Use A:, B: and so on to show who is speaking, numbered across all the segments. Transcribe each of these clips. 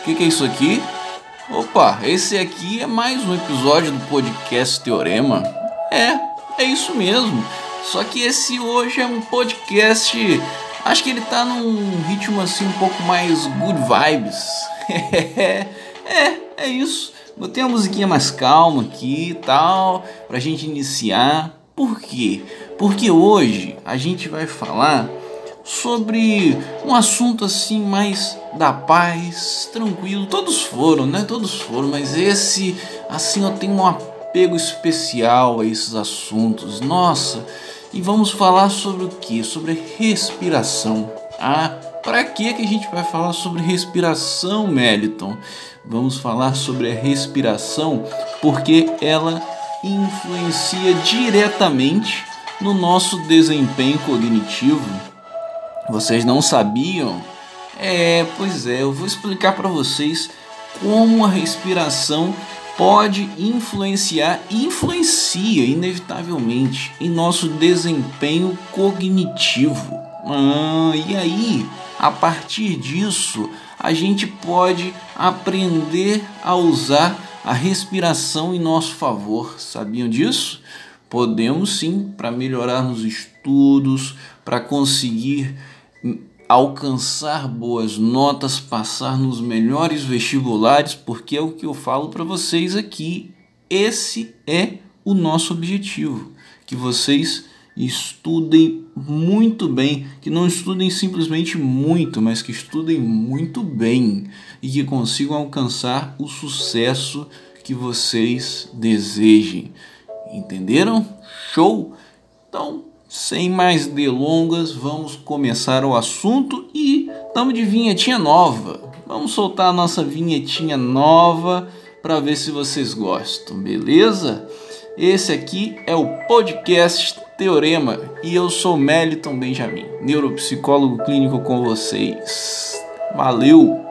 A: O que, que é isso aqui? Opa, esse aqui é mais um episódio do podcast Teorema. É, é isso mesmo. Só que esse hoje é um podcast. Acho que ele tá num ritmo assim um pouco mais good vibes. é, é isso. Botei uma musiquinha mais calma aqui e tal, pra gente iniciar. Por quê? Porque hoje a gente vai falar sobre um assunto assim mais da paz, tranquilo. Todos foram, né? Todos foram, mas esse assim eu tenho um apego especial a esses assuntos. Nossa, e vamos falar sobre o que? Sobre respiração. Ah, para que que a gente vai falar sobre respiração, Meliton? Vamos falar sobre a respiração porque ela influencia diretamente no nosso desempenho cognitivo vocês não sabiam? É, pois é, eu vou explicar para vocês como a respiração pode influenciar, influencia inevitavelmente em nosso desempenho cognitivo. Ah, e aí, a partir disso, a gente pode aprender a usar a respiração em nosso favor. Sabiam disso? Podemos sim, para melhorar nos estudos, para conseguir alcançar boas notas, passar nos melhores vestibulares, porque é o que eu falo para vocês aqui. Esse é o nosso objetivo, que vocês estudem muito bem, que não estudem simplesmente muito, mas que estudem muito bem e que consigam alcançar o sucesso que vocês desejem. Entenderam? Show? Então, sem mais delongas, vamos começar o assunto e estamos de vinhetinha nova. Vamos soltar a nossa vinhetinha nova para ver se vocês gostam, beleza? Esse aqui é o podcast Teorema e eu sou Meliton Benjamin, neuropsicólogo clínico com vocês. Valeu!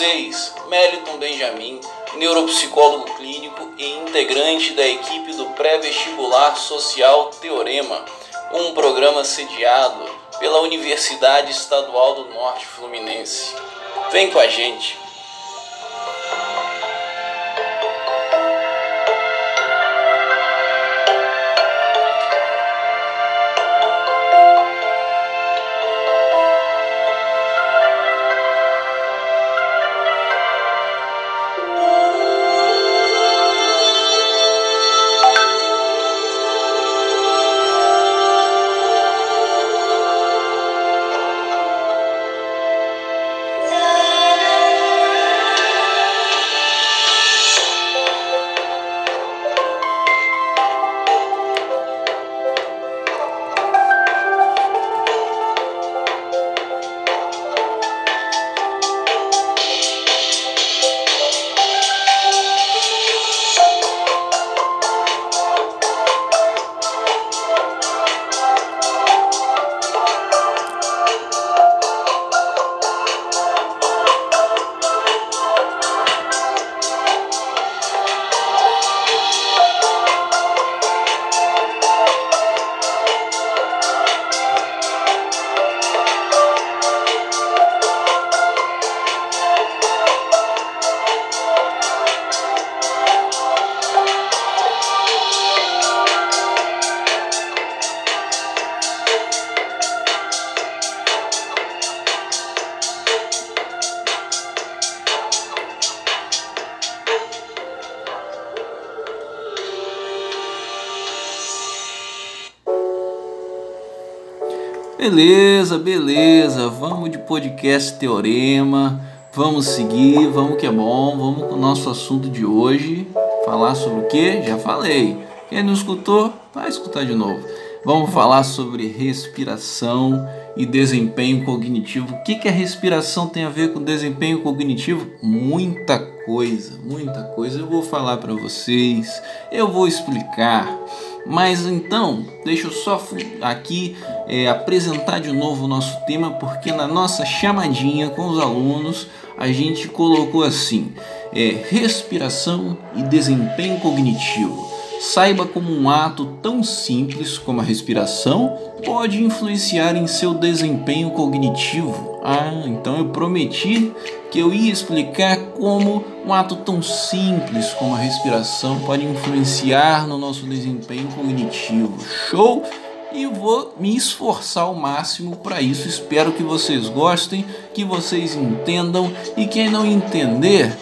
A: vocês, Meliton Benjamin, neuropsicólogo clínico e integrante da equipe do pré-vestibular social Teorema, um programa sediado pela Universidade Estadual do Norte Fluminense. Vem com a gente! Beleza, beleza. Vamos de podcast Teorema. Vamos seguir, vamos que é bom. Vamos com o nosso assunto de hoje. Falar sobre o que? Já falei. Quem não escutou, vai escutar de novo. Vamos falar sobre respiração e desempenho cognitivo. O que, que a respiração tem a ver com desempenho cognitivo? Muita coisa, muita coisa. Eu vou falar para vocês, eu vou explicar. Mas então, deixa eu só aqui é, apresentar de novo o nosso tema, porque na nossa chamadinha com os alunos a gente colocou assim: é, respiração e desempenho cognitivo. Saiba como um ato tão simples como a respiração pode influenciar em seu desempenho cognitivo. Ah, então eu prometi que eu ia explicar como um ato tão simples como a respiração pode influenciar no nosso desempenho cognitivo. Show? E vou me esforçar ao máximo para isso. Espero que vocês gostem, que vocês entendam e quem não entender,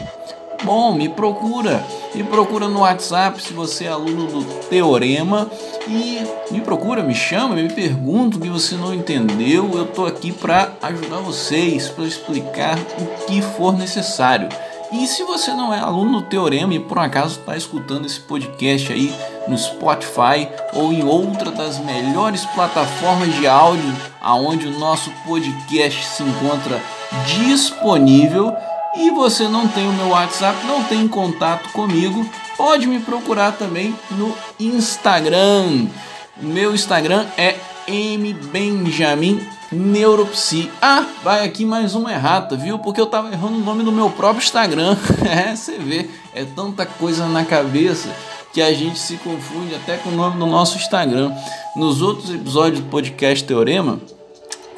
A: Bom, me procura. Me procura no WhatsApp se você é aluno do Teorema e me procura, me chama, me pergunta o que você não entendeu. Eu estou aqui para ajudar vocês, para explicar o que for necessário. E se você não é aluno do Teorema e por acaso está escutando esse podcast aí no Spotify ou em outra das melhores plataformas de áudio aonde o nosso podcast se encontra disponível, e você não tem o meu WhatsApp, não tem contato comigo, pode me procurar também no Instagram. Meu Instagram é mbenjamin neuropsi. Ah, vai aqui mais uma errata, viu? Porque eu tava errando o nome do meu próprio Instagram. é, você vê, é tanta coisa na cabeça que a gente se confunde até com o nome do nosso Instagram. Nos outros episódios do podcast Teorema,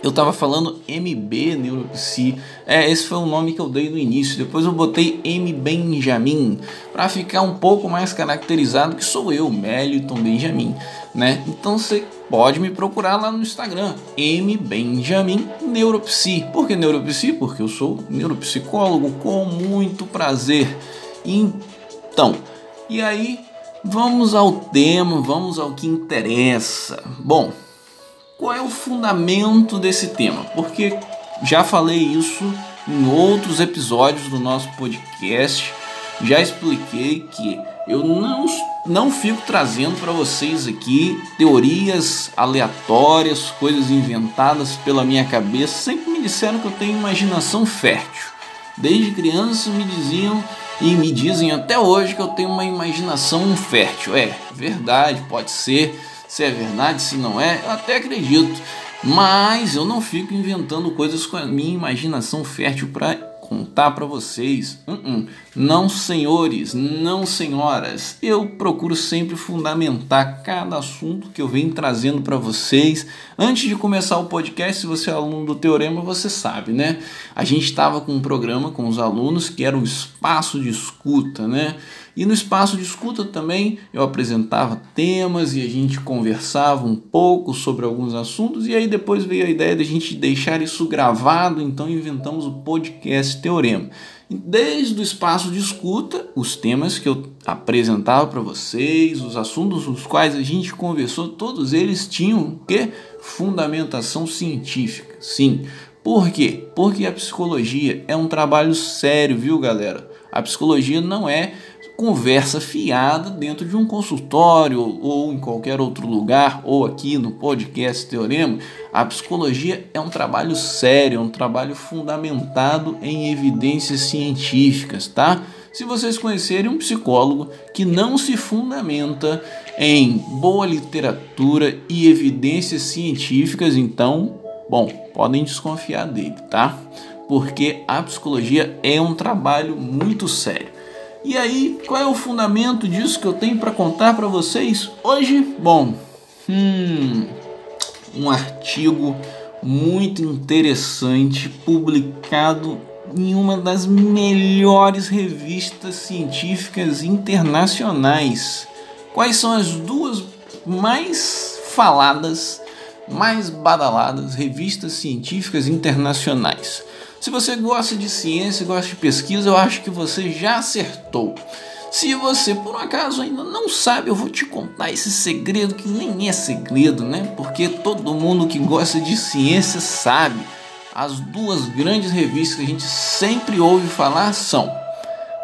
A: eu tava falando MB Neuropsi. É, esse foi o nome que eu dei no início. Depois eu botei M Benjamin para ficar um pouco mais caracterizado que sou eu, Meliton Benjamin, né? Então você pode me procurar lá no Instagram, M Benjamin Neuropsi. Por que Neuropsi? Porque eu sou neuropsicólogo com muito prazer. Então, e aí vamos ao tema, vamos ao que interessa. Bom, qual é o fundamento desse tema? Porque já falei isso em outros episódios do nosso podcast, já expliquei que eu não, não fico trazendo para vocês aqui teorias aleatórias, coisas inventadas pela minha cabeça. Sempre me disseram que eu tenho imaginação fértil. Desde criança me diziam e me dizem até hoje que eu tenho uma imaginação fértil. É verdade, pode ser se é verdade, se não é, eu até acredito. Mas eu não fico inventando coisas com a minha imaginação fértil para contar para vocês. Uh -uh. Não, senhores, não, senhoras. Eu procuro sempre fundamentar cada assunto que eu venho trazendo para vocês. Antes de começar o podcast, se você é aluno do Teorema, você sabe, né? A gente estava com um programa com os alunos que era o espaço de escuta, né? E no espaço de escuta também eu apresentava temas e a gente conversava um pouco sobre alguns assuntos, e aí depois veio a ideia de a gente deixar isso gravado, então inventamos o podcast Teorema. Desde o espaço de escuta, os temas que eu apresentava para vocês, os assuntos nos quais a gente conversou, todos eles tinham que fundamentação científica. Sim. Por quê? Porque a psicologia é um trabalho sério, viu, galera? A psicologia não é conversa fiada dentro de um consultório ou em qualquer outro lugar, ou aqui no podcast Teorema, a psicologia é um trabalho sério, é um trabalho fundamentado em evidências científicas, tá? Se vocês conhecerem um psicólogo que não se fundamenta em boa literatura e evidências científicas, então, bom, podem desconfiar dele, tá? Porque a psicologia é um trabalho muito sério. E aí, qual é o fundamento disso que eu tenho para contar para vocês hoje? Bom, hum, um artigo muito interessante publicado em uma das melhores revistas científicas internacionais. Quais são as duas mais faladas, mais badaladas revistas científicas internacionais? Se você gosta de ciência, gosta de pesquisa, eu acho que você já acertou. Se você por um acaso ainda não sabe, eu vou te contar esse segredo que nem é segredo, né? Porque todo mundo que gosta de ciência sabe. As duas grandes revistas que a gente sempre ouve falar são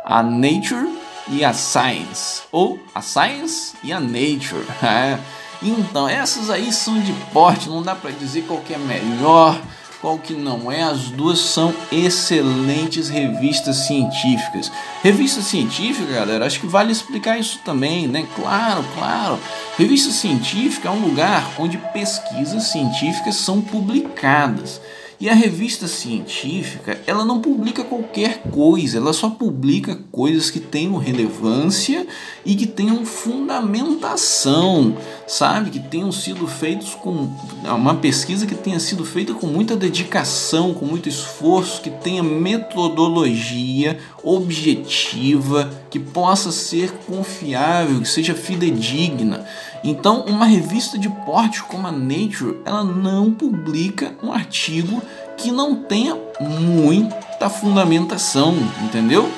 A: a Nature e a Science, ou a Science e a Nature. É. Então, essas aí são de porte, não dá para dizer qual é melhor, qual que não é. As duas são excelentes revistas científicas. Revista científica, galera, acho que vale explicar isso também, né? Claro, claro. Revista científica é um lugar onde pesquisas científicas são publicadas. E a revista científica, ela não publica qualquer coisa, ela só publica coisas que tenham relevância e que tenham fundamentação, sabe? Que tenham sido feitos com uma pesquisa que tenha sido feita com muita dedicação, com muito esforço, que tenha metodologia objetiva, que possa ser confiável, que seja fidedigna. Então, uma revista de porte como a Nature, ela não publica um artigo que não tenha muita fundamentação, entendeu?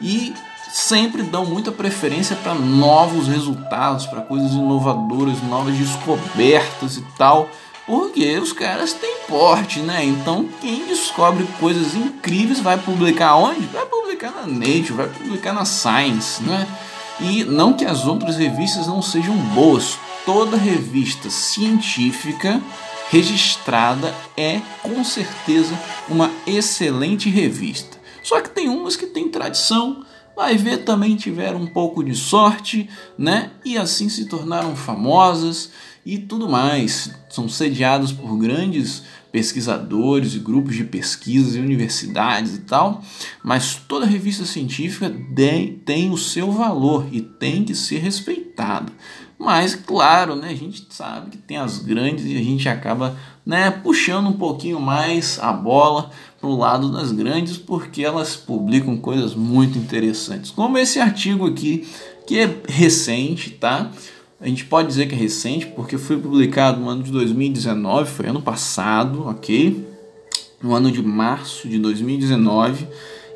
A: E sempre dão muita preferência para novos resultados, para coisas inovadoras, novas descobertas e tal, porque os caras têm porte, né? Então quem descobre coisas incríveis vai publicar onde? Vai publicar na Nature, vai publicar na Science, né? E não que as outras revistas não sejam boas, toda revista científica registrada é com certeza uma excelente revista. Só que tem umas que têm tradição, vai ver também tiveram um pouco de sorte, né? E assim se tornaram famosas e tudo mais. São sediadas por grandes pesquisadores e grupos de pesquisas e universidades e tal, mas toda revista científica tem o seu valor e tem que ser respeitada. Mas, claro, né, a gente sabe que tem as grandes e a gente acaba né, puxando um pouquinho mais a bola para o lado das grandes porque elas publicam coisas muito interessantes. Como esse artigo aqui, que é recente, tá? A gente pode dizer que é recente porque foi publicado no ano de 2019, foi ano passado, ok? No ano de março de 2019.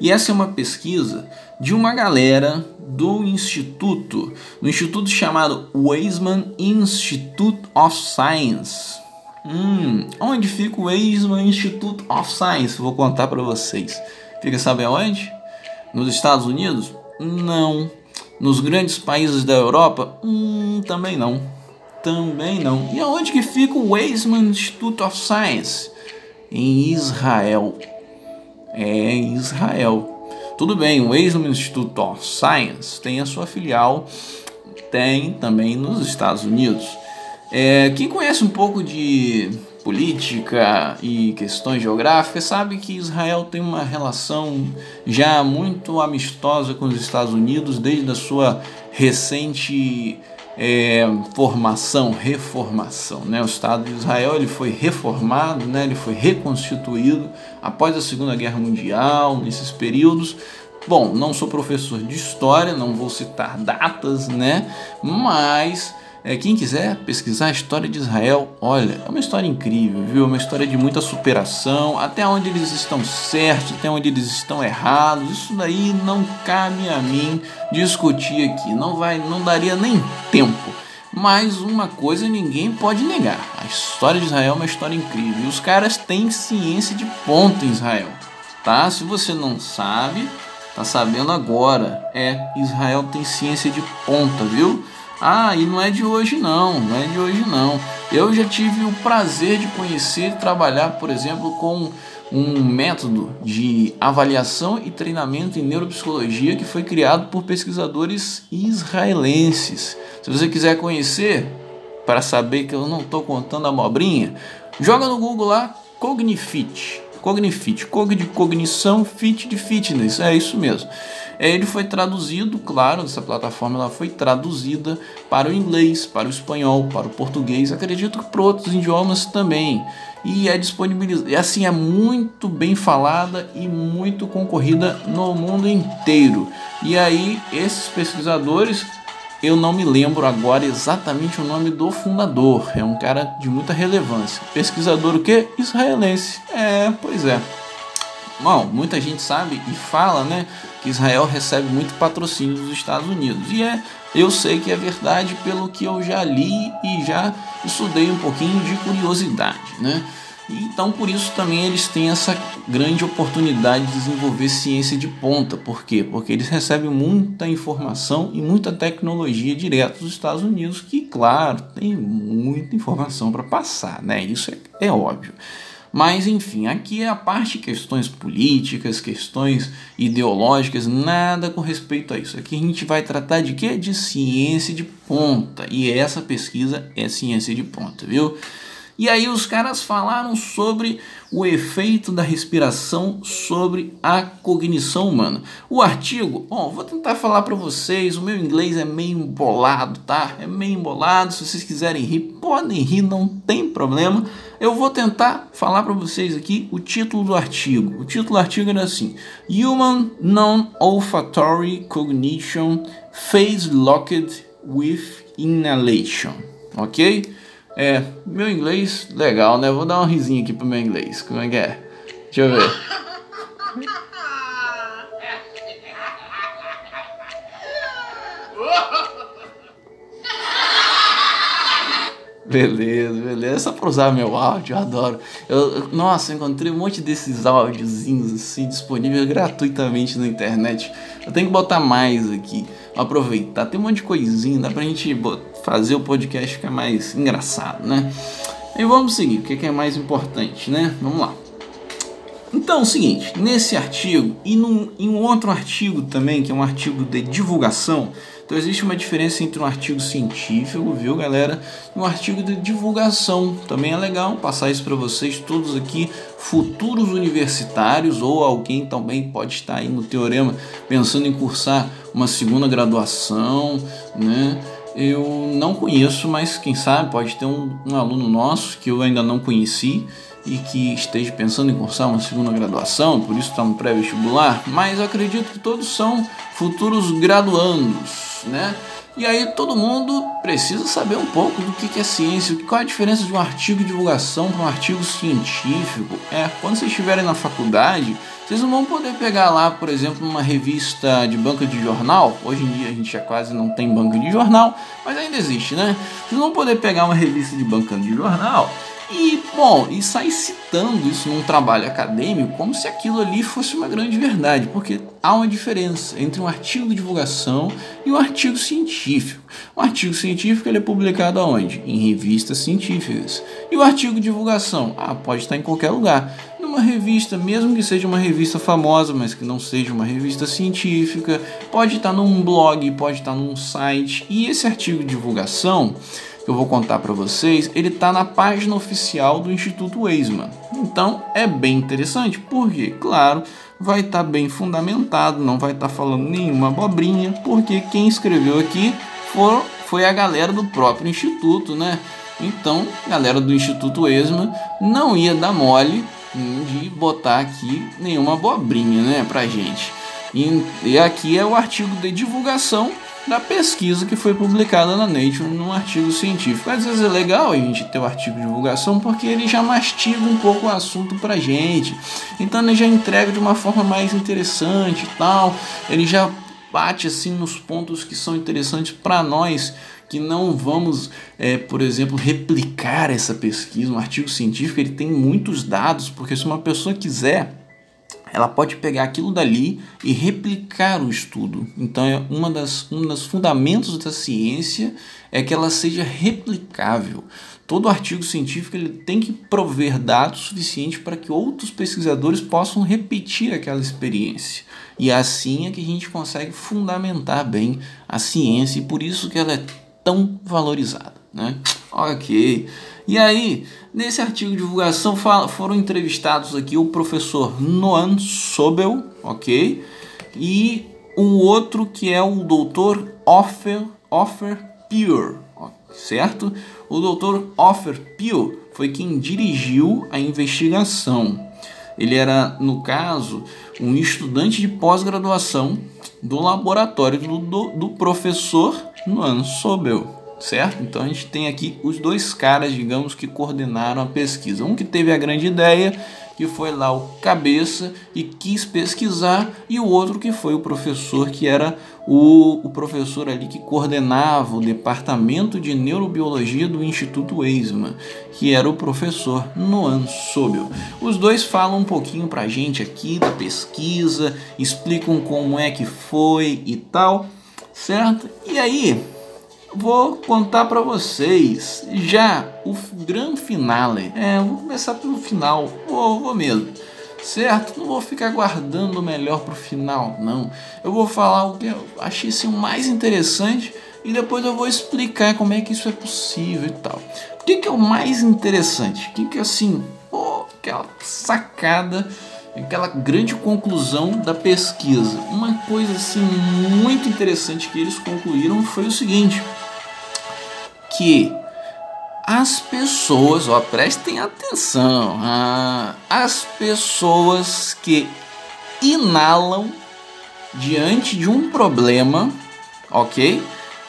A: E essa é uma pesquisa de uma galera do instituto, no instituto chamado Weizmann Institute of Science. Hum, onde fica o Weizmann Institute of Science? Vou contar para vocês. Fica sabe aonde? Nos Estados Unidos? Não. Nos grandes países da Europa? Hum, também não. Também não. E aonde que fica o Weizmann Institute of Science? Em Israel. É em Israel. Tudo bem, o Weizmann Institute of Science tem a sua filial, tem também nos Estados Unidos. É, quem conhece um pouco de política e questões geográficas sabe que Israel tem uma relação já muito amistosa com os Estados Unidos desde a sua recente é, formação, reformação. Né? O Estado de Israel ele foi reformado, né? ele foi reconstituído após a Segunda Guerra Mundial, nesses períodos. Bom, não sou professor de história, não vou citar datas, né? mas é, quem quiser pesquisar a história de Israel, olha, é uma história incrível, viu? É uma história de muita superação, até onde eles estão certos, até onde eles estão errados. Isso daí não cabe a mim discutir aqui, não vai, não daria nem tempo. Mas uma coisa ninguém pode negar: a história de Israel é uma história incrível. E os caras têm ciência de ponta em Israel, tá? Se você não sabe, tá sabendo agora. É, Israel tem ciência de ponta, viu? Ah, e não é de hoje não, não é de hoje não. Eu já tive o prazer de conhecer e trabalhar, por exemplo, com um método de avaliação e treinamento em neuropsicologia que foi criado por pesquisadores israelenses. Se você quiser conhecer, para saber que eu não estou contando a mobrinha, joga no Google lá Cognifit. Cognifit, cog de cognição, fit de fitness, é isso mesmo. É, ele foi traduzido, claro, essa plataforma ela foi traduzida para o inglês, para o espanhol, para o português, acredito que para outros idiomas também. E é disponibilizada, assim, é muito bem falada e muito concorrida no mundo inteiro. E aí, esses pesquisadores eu não me lembro agora exatamente o nome do fundador. É um cara de muita relevância. Pesquisador o quê? Israelense. É, pois é. bom, muita gente sabe e fala, né, que Israel recebe muito patrocínio dos Estados Unidos. E é, eu sei que é verdade pelo que eu já li e já estudei um pouquinho de curiosidade, né? Então, por isso também eles têm essa grande oportunidade de desenvolver ciência de ponta. Por quê? Porque eles recebem muita informação e muita tecnologia direto dos Estados Unidos, que, claro, tem muita informação para passar, né? Isso é, é óbvio. Mas enfim, aqui é a parte questões políticas, questões ideológicas, nada com respeito a isso. Aqui a gente vai tratar de quê? De ciência de ponta. E essa pesquisa é ciência de ponta, viu? E aí os caras falaram sobre o efeito da respiração sobre a cognição humana. O artigo, bom, vou tentar falar para vocês, o meu inglês é meio embolado, tá? É meio embolado, se vocês quiserem rir, podem rir, não tem problema. Eu vou tentar falar para vocês aqui o título do artigo. O título do artigo era assim: Human Non-Olfactory Cognition Phase Locked with Inhalation. Ok? É, meu inglês, legal, né? Vou dar um risinho aqui pro meu inglês. Como é que é? Deixa eu ver. Beleza, beleza. Só pra usar meu áudio, eu adoro. Eu, nossa, encontrei um monte desses áudiozinhos assim disponíveis gratuitamente na internet. Eu tenho que botar mais aqui. Aproveitar. Tem um monte de coisinha, dá pra gente fazer o podcast ficar mais engraçado, né? E vamos seguir, o que é mais importante, né? Vamos lá. Então, é o seguinte, nesse artigo e num, em um outro artigo também, que é um artigo de divulgação, então existe uma diferença entre um artigo científico, viu, galera, e um artigo de divulgação. Também é legal passar isso para vocês todos aqui, futuros universitários ou alguém também pode estar aí no teorema pensando em cursar uma segunda graduação, né? Eu não conheço, mas quem sabe pode ter um, um aluno nosso que eu ainda não conheci e que esteja pensando em cursar uma segunda graduação, por isso está no pré-vestibular, mas acredito que todos são futuros graduandos, né? E aí todo mundo precisa saber um pouco do que é ciência, qual é a diferença de um artigo de divulgação para um artigo científico. É, quando vocês estiverem na faculdade, vocês não vão poder pegar lá, por exemplo, uma revista de banca de jornal. Hoje em dia a gente já quase não tem banca de jornal, mas ainda existe, né? Vocês não vão poder pegar uma revista de banca de jornal e, bom, e sair citando isso num trabalho acadêmico como se aquilo ali fosse uma grande verdade, porque há uma diferença entre um artigo de divulgação e um artigo científico. O artigo científico ele é publicado aonde? Em revistas científicas. E o artigo de divulgação? Ah, pode estar em qualquer lugar. Numa revista, mesmo que seja uma revista famosa, mas que não seja uma revista científica, pode estar num blog, pode estar num site. E esse artigo de divulgação que eu vou contar para vocês, ele está na página oficial do Instituto Weizmann. Então é bem interessante, porque, claro, vai estar tá bem fundamentado, não vai estar tá falando nenhuma abobrinha, porque quem escreveu aqui for, foi a galera do próprio Instituto, né? Então, galera do Instituto Weizmann não ia dar mole de botar aqui nenhuma abobrinha, né, pra gente. E, e aqui é o artigo de divulgação da pesquisa que foi publicada na Nature num artigo científico. Às vezes é legal a gente ter o artigo de divulgação porque ele já mastiga um pouco o assunto pra gente. Então ele já entrega de uma forma mais interessante e tal. Ele já bate assim nos pontos que são interessantes para nós que não vamos, é, por exemplo, replicar essa pesquisa. Um artigo científico ele tem muitos dados, porque se uma pessoa quiser ela pode pegar aquilo dali e replicar o estudo. Então, é uma das, um dos fundamentos da ciência é que ela seja replicável. Todo artigo científico ele tem que prover dados suficientes para que outros pesquisadores possam repetir aquela experiência. E assim é que a gente consegue fundamentar bem a ciência e por isso que ela é tão valorizada. Né? Ok. E aí, nesse artigo de divulgação foram entrevistados aqui o professor Noam Sobel, ok? E um outro que é o doutor Offer, Offer Pure, certo? O doutor Offer Pure foi quem dirigiu a investigação. Ele era, no caso, um estudante de pós-graduação do laboratório do, do, do professor Noam Sobel certo? Então a gente tem aqui os dois caras, digamos, que coordenaram a pesquisa. Um que teve a grande ideia, que foi lá o cabeça e quis pesquisar, e o outro que foi o professor, que era o, o professor ali que coordenava o departamento de neurobiologia do Instituto Weizmann, que era o professor Noam Sobel. Os dois falam um pouquinho pra gente aqui da pesquisa, explicam como é que foi e tal, certo? E aí, vou contar para vocês já o grande finale. É, vou começar pelo final, vou, vou mesmo. Certo? Não vou ficar guardando o melhor pro final, não. Eu vou falar o que eu achei assim, o mais interessante e depois eu vou explicar como é que isso é possível e tal. O que, que é o mais interessante? O que, que é assim, pô, aquela sacada aquela grande conclusão da pesquisa. Uma coisa assim muito interessante que eles concluíram foi o seguinte: que as pessoas, ó, prestem atenção, ah, as pessoas que inalam diante de um problema, ok?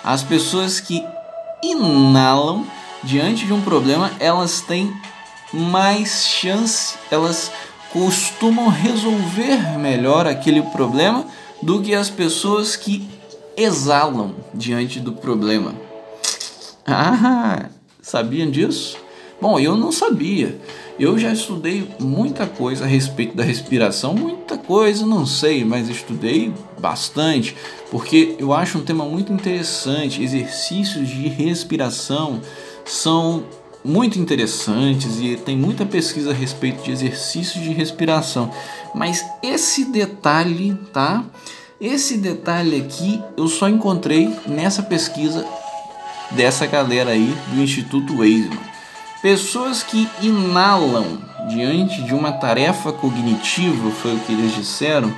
A: As pessoas que inalam diante de um problema, elas têm mais chance, elas costumam resolver melhor aquele problema do que as pessoas que exalam diante do problema. Ah, sabiam disso? Bom, eu não sabia. Eu já estudei muita coisa a respeito da respiração, muita coisa não sei, mas estudei bastante, porque eu acho um tema muito interessante. Exercícios de respiração são muito interessantes e tem muita pesquisa a respeito de exercícios de respiração. Mas esse detalhe, tá? Esse detalhe aqui eu só encontrei nessa pesquisa dessa galera aí do Instituto Weizmann. Pessoas que inalam diante de uma tarefa cognitiva, foi o que eles disseram,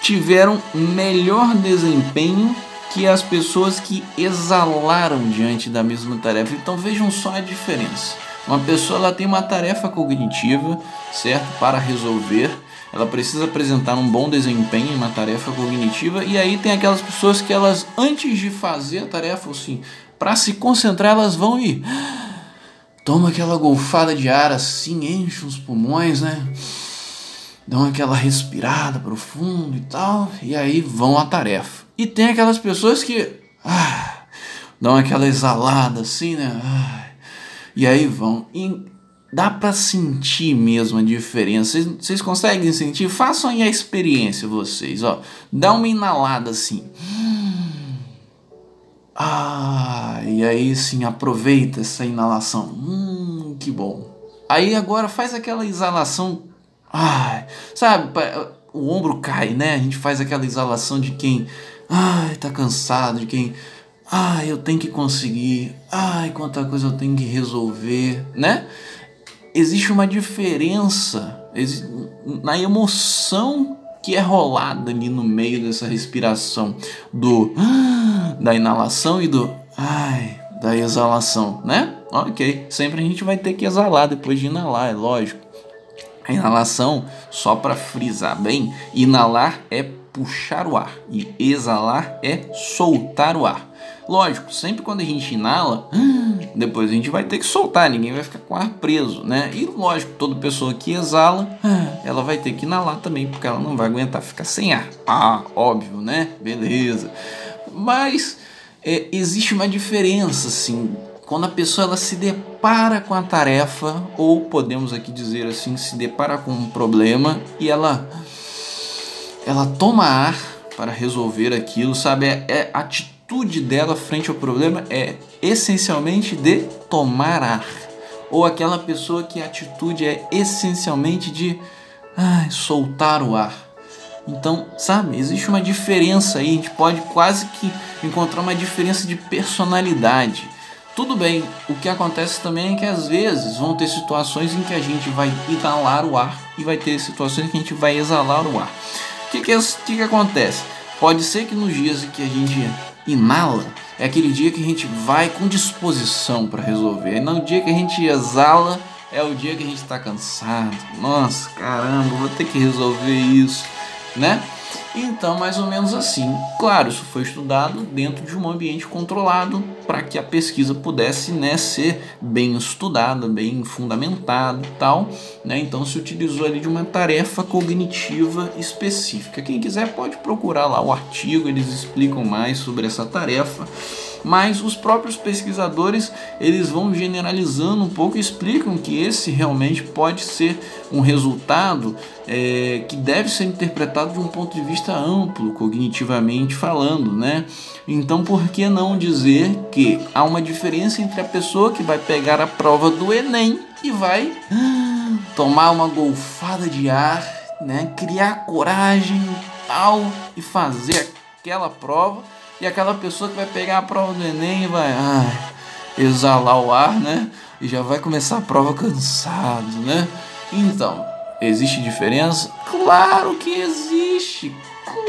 A: tiveram melhor desempenho que as pessoas que exalaram diante da mesma tarefa. Então vejam só a diferença. Uma pessoa ela tem uma tarefa cognitiva, certo, para resolver. Ela precisa apresentar um bom desempenho em uma tarefa cognitiva e aí tem aquelas pessoas que elas antes de fazer a tarefa, assim, para se concentrar, elas vão e toma aquela golfada de ar assim, enche os pulmões, né? Dão aquela respirada profundo e tal, e aí vão à tarefa. E tem aquelas pessoas que ah, dão aquela exalada assim, né? Ah, e aí vão. E dá para sentir mesmo a diferença. Vocês, conseguem sentir? Façam aí a experiência vocês, ó. Dá uma inalada assim. Ah, e aí sim, aproveita essa inalação. Hum, que bom. Aí agora faz aquela exalação. Ah, sabe, o ombro cai, né? A gente faz aquela exalação de quem Ai, tá cansado de quem. Ai, eu tenho que conseguir. Ai, quanta coisa eu tenho que resolver, né? Existe uma diferença na emoção que é rolada ali no meio dessa respiração do da inalação e do ai da exalação, né? Ok, sempre a gente vai ter que exalar depois de inalar, é lógico. A inalação, só para frisar bem, inalar é puxar o ar e exalar é soltar o ar. Lógico, sempre quando a gente inala, depois a gente vai ter que soltar, ninguém vai ficar com o ar preso, né? E lógico, toda pessoa que exala, ela vai ter que inalar também, porque ela não vai aguentar ficar sem ar. Ah, óbvio, né? Beleza. Mas é, existe uma diferença, assim, quando a pessoa ela se depara com a tarefa, ou podemos aqui dizer assim, se depara com um problema e ela ela toma ar para resolver aquilo, sabe? É, é, a atitude dela frente ao problema é essencialmente de tomar ar. Ou aquela pessoa que a atitude é essencialmente de ai, soltar o ar. Então, sabe, existe uma diferença aí, a gente pode quase que encontrar uma diferença de personalidade. Tudo bem, o que acontece também é que às vezes vão ter situações em que a gente vai inalar o ar e vai ter situações em que a gente vai exalar o ar que, que, é, que, que acontece? Pode ser que nos dias que a gente inala, é aquele dia que a gente vai com disposição para resolver. E no dia que a gente exala, é o dia que a gente está cansado. Nossa, caramba, vou ter que resolver isso. né? Então, mais ou menos assim. Claro, isso foi estudado dentro de um ambiente controlado para que a pesquisa pudesse né, ser bem estudada, bem fundamentada e tal. Né? Então, se utilizou ali de uma tarefa cognitiva específica. Quem quiser pode procurar lá o artigo, eles explicam mais sobre essa tarefa mas os próprios pesquisadores eles vão generalizando um pouco e explicam que esse realmente pode ser um resultado é, que deve ser interpretado de um ponto de vista amplo, cognitivamente falando, né? Então, por que não dizer que há uma diferença entre a pessoa que vai pegar a prova do Enem e vai tomar uma golfada de ar, né? Criar coragem tal e fazer aquela prova e aquela pessoa que vai pegar a prova do Enem e vai ai, exalar o ar, né? E já vai começar a prova cansado, né? Então, existe diferença? Claro que existe,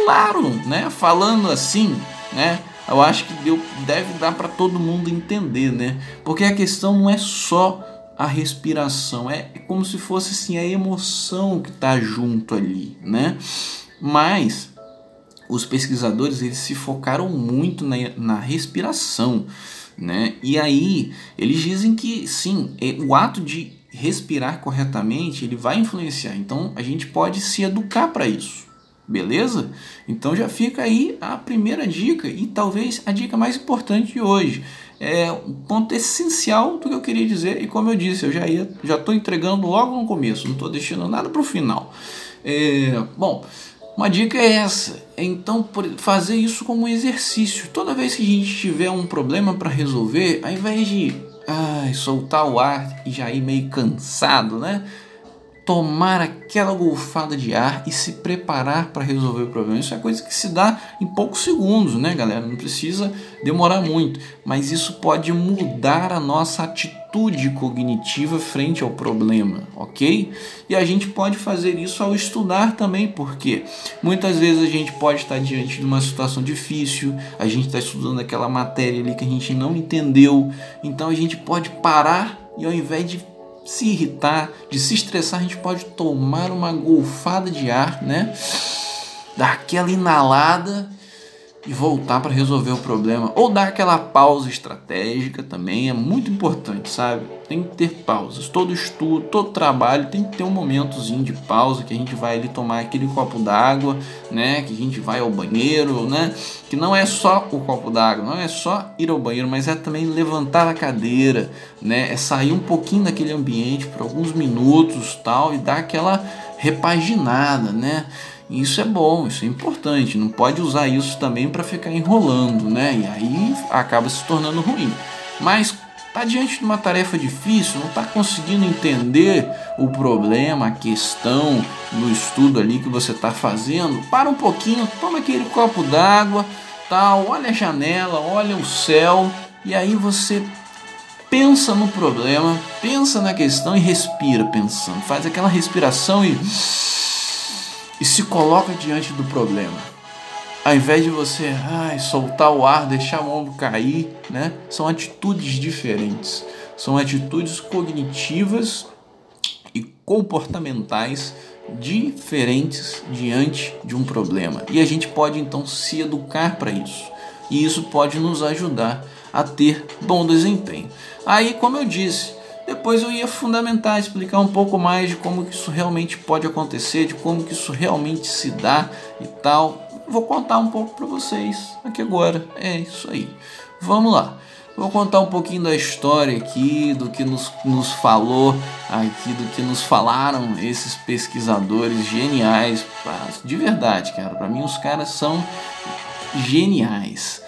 A: claro, né? Falando assim, né? Eu acho que deu, deve dar para todo mundo entender, né? Porque a questão não é só a respiração, é como se fosse assim a emoção que está junto ali, né? Mas os pesquisadores eles se focaram muito na, na respiração, né? E aí eles dizem que sim, é, o ato de respirar corretamente ele vai influenciar. Então a gente pode se educar para isso, beleza? Então já fica aí a primeira dica e talvez a dica mais importante de hoje. É um ponto essencial do que eu queria dizer e como eu disse, eu já ia, já estou entregando logo no começo, não estou deixando nada para o final. É, bom, uma dica é essa. Então, fazer isso como um exercício. Toda vez que a gente tiver um problema para resolver, ao invés de ai, soltar o ar e já ir meio cansado, né? tomar aquela golfada de ar e se preparar para resolver o problema. Isso é coisa que se dá em poucos segundos, né, galera? Não precisa demorar muito, mas isso pode mudar a nossa atitude cognitiva frente ao problema, ok? E a gente pode fazer isso ao estudar também, porque muitas vezes a gente pode estar diante de uma situação difícil, a gente está estudando aquela matéria ali que a gente não entendeu, então a gente pode parar e ao invés de se irritar, de se estressar, a gente pode tomar uma golfada de ar, né? Dar aquela inalada e voltar para resolver o problema. Ou dar aquela pausa estratégica também é muito importante, sabe? Tem que ter pausas. Todo estudo, todo trabalho tem que ter um momentozinho de pausa que a gente vai ali tomar aquele copo d'água, né? Que a gente vai ao banheiro, né? Que não é só o copo d'água, não é só ir ao banheiro, mas é também levantar a cadeira, né? É sair um pouquinho daquele ambiente por alguns minutos, tal, e dar aquela repaginada, né? Isso é bom, isso é importante. Não pode usar isso também para ficar enrolando, né? E aí acaba se tornando ruim. Mas tá diante de uma tarefa difícil, não está conseguindo entender o problema, a questão no estudo ali que você está fazendo, para um pouquinho, toma aquele copo d'água, tal, olha a janela, olha o céu e aí você pensa no problema, pensa na questão e respira pensando, faz aquela respiração e e se coloca diante do problema. Ao invés de você ai, soltar o ar, deixar o ombro cair, né? são atitudes diferentes. São atitudes cognitivas e comportamentais diferentes diante de um problema. E a gente pode então se educar para isso. E isso pode nos ajudar a ter bom desempenho. Aí, como eu disse, depois eu ia fundamentar, explicar um pouco mais de como isso realmente pode acontecer, de como isso realmente se dá e tal. Vou contar um pouco para vocês aqui agora. É isso aí. Vamos lá. Vou contar um pouquinho da história aqui, do que nos, nos falou aqui, do que nos falaram esses pesquisadores geniais. De verdade, cara. Para mim, os caras são geniais.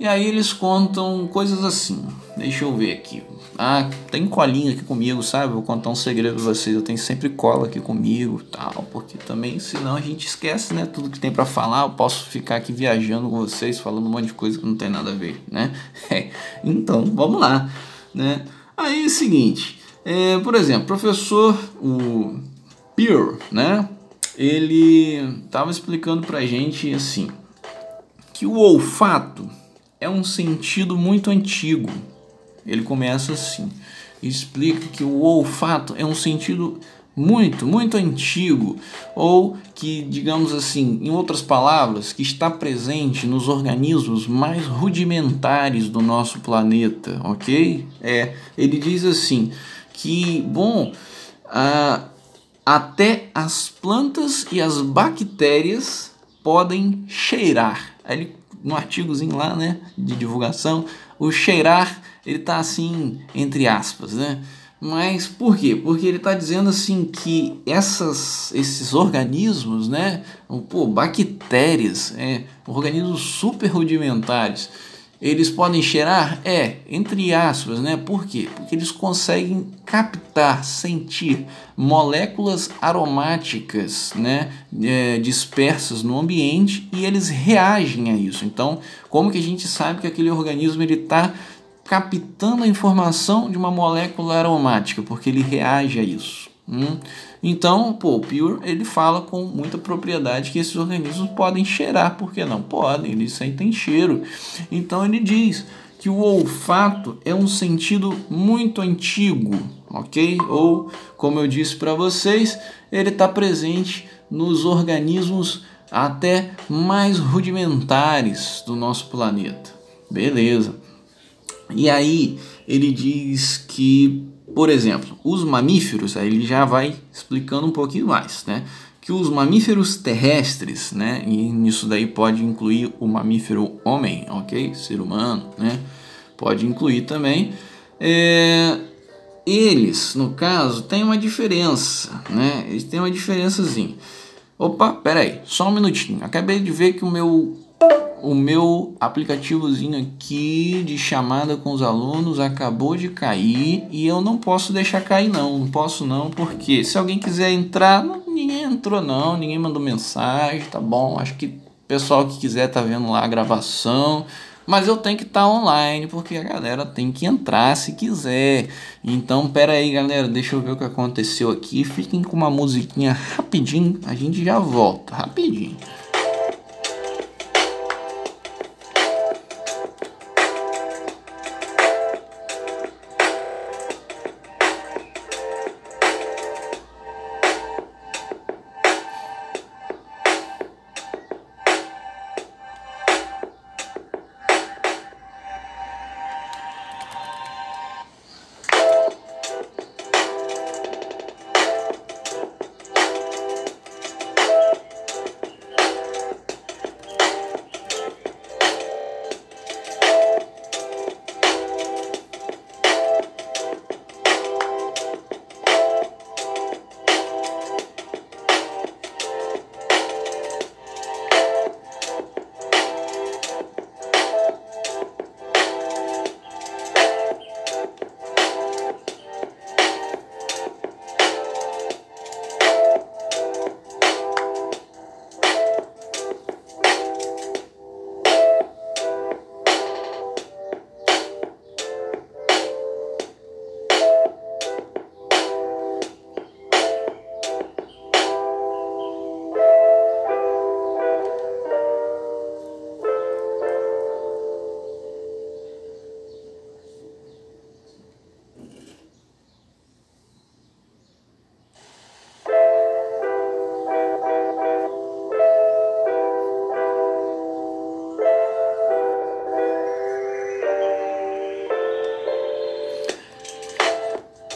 A: E aí eles contam coisas assim. Deixa eu ver aqui. Ah, tem colinha aqui comigo, sabe? Vou contar um segredo pra vocês. Eu tenho sempre cola aqui comigo, tal, porque também senão a gente esquece, né, tudo que tem para falar. Eu posso ficar aqui viajando com vocês, falando um monte de coisa que não tem nada a ver, né? É. Então, vamos lá, né? Aí é o seguinte, é, por exemplo, professor o Peer, né? Ele tava explicando pra gente assim que o olfato é um sentido muito antigo. Ele começa assim: explica que o olfato é um sentido muito, muito antigo, ou que, digamos assim, em outras palavras, que está presente nos organismos mais rudimentares do nosso planeta, ok? É, ele diz assim que, bom, até as plantas e as bactérias podem cheirar. Aí no artigozinho lá, né, de divulgação, o cheirar, ele tá assim, entre aspas, né? Mas por quê? Porque ele está dizendo assim que essas, esses organismos, né, pô, bactérias, é, organismos super rudimentares, eles podem cheirar? É, entre aspas, né? Por quê? Porque eles conseguem captar, sentir moléculas aromáticas, né? É, dispersas no ambiente e eles reagem a isso. Então, como que a gente sabe que aquele organismo ele está captando a informação de uma molécula aromática, porque ele reage a isso. Hum? Então, pô, o Pure ele fala com muita propriedade que esses organismos podem cheirar, por que não? Podem, eles sentem cheiro. Então ele diz que o olfato é um sentido muito antigo, ok? Ou, como eu disse para vocês, ele está presente nos organismos até mais rudimentares do nosso planeta. Beleza. E aí ele diz que, por exemplo, os mamíferos, aí ele já vai explicando um pouquinho mais, né? Que os mamíferos terrestres, né? E nisso daí pode incluir o mamífero homem, ok? Ser humano, né? Pode incluir também. É, eles, no caso, têm uma diferença, né? Eles têm uma diferençazinha. Opa, peraí, só um minutinho. Acabei de ver que o meu o meu aplicativozinho aqui de chamada com os alunos acabou de cair e eu não posso deixar cair não, não posso não, porque se alguém quiser entrar, não, ninguém entrou não, ninguém mandou mensagem, tá bom? Acho que o pessoal que quiser tá vendo lá a gravação, mas eu tenho que estar tá online porque a galera tem que entrar se quiser. Então, pera aí, galera, deixa eu ver o que aconteceu aqui. Fiquem com uma musiquinha rapidinho, a gente já volta, rapidinho.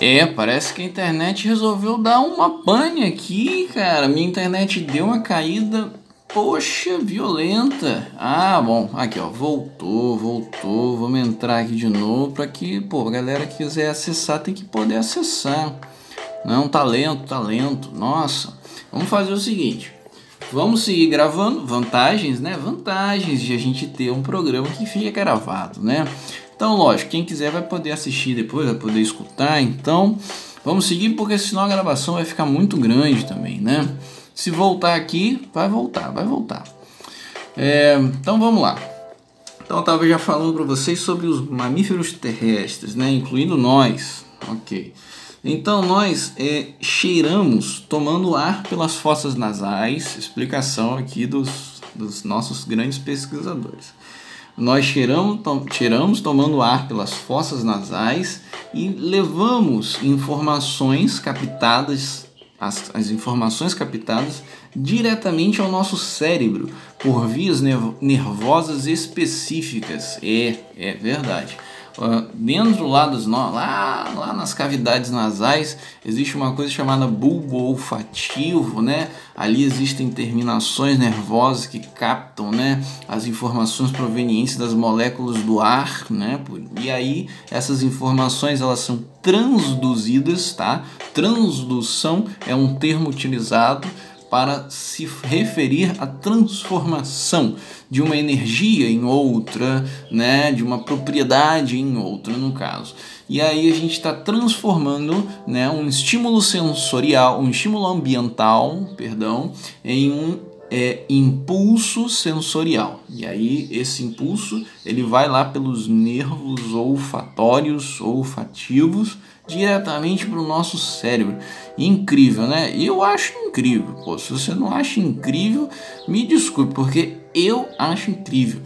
A: É, parece que a internet resolveu dar uma pane aqui, cara. Minha internet deu uma caída, poxa, violenta. Ah, bom, aqui ó, voltou, voltou. Vamos entrar aqui de novo para que, pô, a galera quiser acessar tem que poder acessar. Não, tá lento, tá lento. Nossa, vamos fazer o seguinte. Vamos seguir gravando. Vantagens, né? Vantagens de a gente ter um programa que fica gravado, né? Então, lógico, quem quiser vai poder assistir depois, vai poder escutar. Então, vamos seguir porque senão a gravação vai ficar muito grande também, né? Se voltar aqui, vai voltar, vai voltar. É, então vamos lá. Então eu estava já falando para vocês sobre os mamíferos terrestres, né? Incluindo nós, ok? Então nós é, cheiramos tomando ar pelas fossas nasais. Explicação aqui dos, dos nossos grandes pesquisadores. Nós cheiramos, to cheiramos tomando ar pelas fossas nasais e levamos informações captadas as, as informações captadas diretamente ao nosso cérebro por vias nervosas específicas. É, é verdade. Uh, dentro lá, dos, lá, lá nas cavidades nasais existe uma coisa chamada bulbo olfativo, né? Ali existem terminações nervosas que captam, né, as informações provenientes das moléculas do ar, né? E aí essas informações elas são transduzidas, tá? Transdução é um termo utilizado para se referir à transformação de uma energia em outra, né, de uma propriedade em outra, no caso. E aí a gente está transformando né, um estímulo sensorial, um estímulo ambiental, perdão, em um é, impulso sensorial. E aí esse impulso ele vai lá pelos nervos olfatórios, olfativos, diretamente para o nosso cérebro. Incrível, né? Eu acho incrível. Pô, se você não acha incrível, me desculpe, porque eu acho incrível.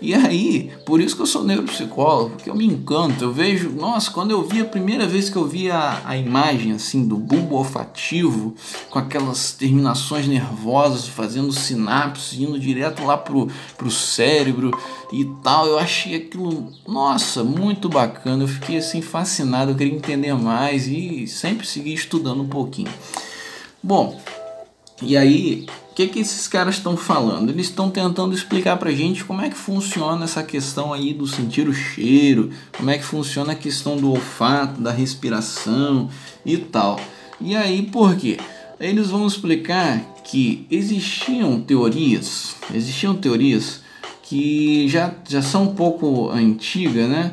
A: E aí, por isso que eu sou neuropsicólogo, porque eu me encanto. Eu vejo, nossa, quando eu vi a primeira vez que eu vi a, a imagem assim do bulbo olfativo, com aquelas terminações nervosas fazendo sinapses, indo direto lá pro, pro cérebro e tal, eu achei aquilo, nossa, muito bacana. Eu fiquei assim fascinado, eu queria entender mais e sempre segui estudando um pouquinho. Bom, e aí que, que esses caras estão falando? Eles estão tentando explicar pra gente como é que funciona essa questão aí do sentir o cheiro, como é que funciona a questão do olfato, da respiração e tal. E aí por quê? Eles vão explicar que existiam teorias, existiam teorias que já, já são um pouco antigas, né?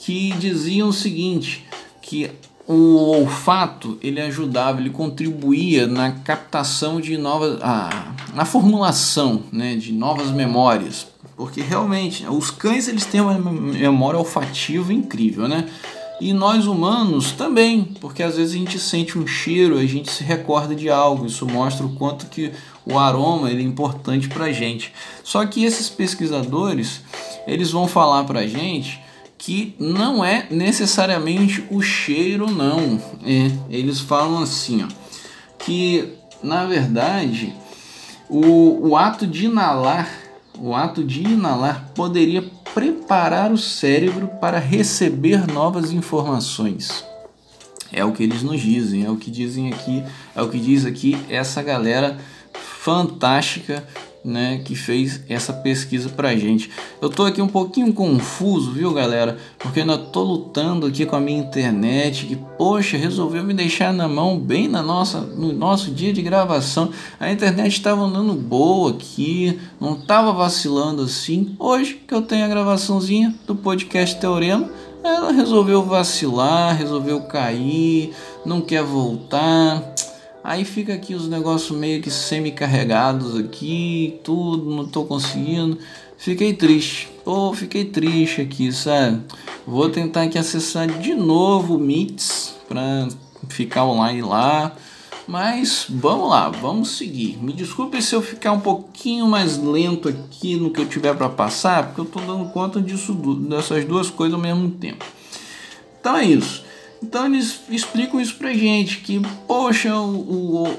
A: Que diziam o seguinte, que o olfato ele ajudava, ele contribuía na captação de novas, a, na formulação né, de novas memórias, porque realmente os cães eles têm uma memória olfativa incrível, né? E nós humanos também, porque às vezes a gente sente um cheiro, a gente se recorda de algo, isso mostra o quanto que o aroma ele é importante para gente. Só que esses pesquisadores eles vão falar para gente que não é necessariamente o cheiro, não. É, eles falam assim, ó, que na verdade o, o ato de inalar, o ato de inalar poderia preparar o cérebro para receber novas informações. É o que eles nos dizem, é o que dizem aqui, é o que diz aqui essa galera fantástica né, que fez essa pesquisa pra gente. Eu tô aqui um pouquinho confuso, viu, galera? Porque ainda tô lutando aqui com a minha internet, que poxa, resolveu me deixar na mão bem na nossa no nosso dia de gravação. A internet estava andando boa aqui, não tava vacilando assim. Hoje que eu tenho a gravaçãozinha do podcast Teorema, ela resolveu vacilar, resolveu cair, não quer voltar. Aí fica aqui os negócios meio que semi-carregados aqui, tudo, não tô conseguindo. Fiquei triste. Pô, fiquei triste aqui, sabe? Vou tentar aqui acessar de novo o Meets pra ficar online lá. Mas vamos lá, vamos seguir. Me desculpe se eu ficar um pouquinho mais lento aqui no que eu tiver para passar, porque eu tô dando conta disso, dessas duas coisas ao mesmo tempo. Então é isso. Então eles explicam isso pra gente, que, poxa, o, o,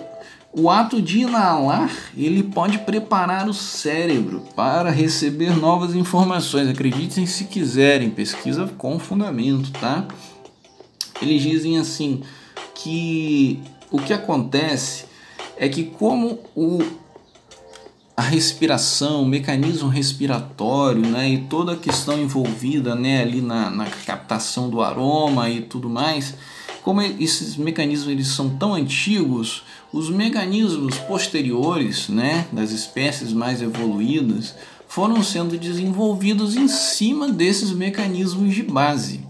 A: o ato de inalar, ele pode preparar o cérebro para receber novas informações. Acreditem se quiserem, pesquisa com fundamento, tá? Eles dizem assim que o que acontece é que como o, a respiração, o mecanismo respiratório, né, e toda a questão envolvida, né, ali na, na captação do aroma e tudo mais, como esses mecanismos eles são tão antigos, os mecanismos posteriores, né, das espécies mais evoluídas, foram sendo desenvolvidos em cima desses mecanismos de base.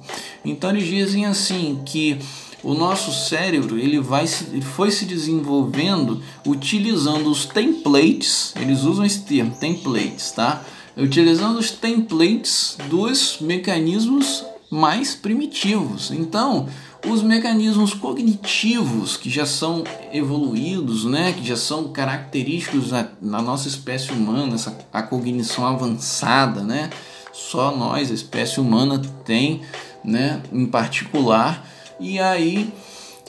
A: Então eles dizem assim que o nosso cérebro ele vai ele foi se desenvolvendo utilizando os templates, eles usam esse termo, templates, tá? Utilizando os templates dos mecanismos mais primitivos. Então, os mecanismos cognitivos que já são evoluídos, né, que já são característicos na, na nossa espécie humana, essa, a cognição avançada, né, só nós, a espécie humana, tem, né, em particular e aí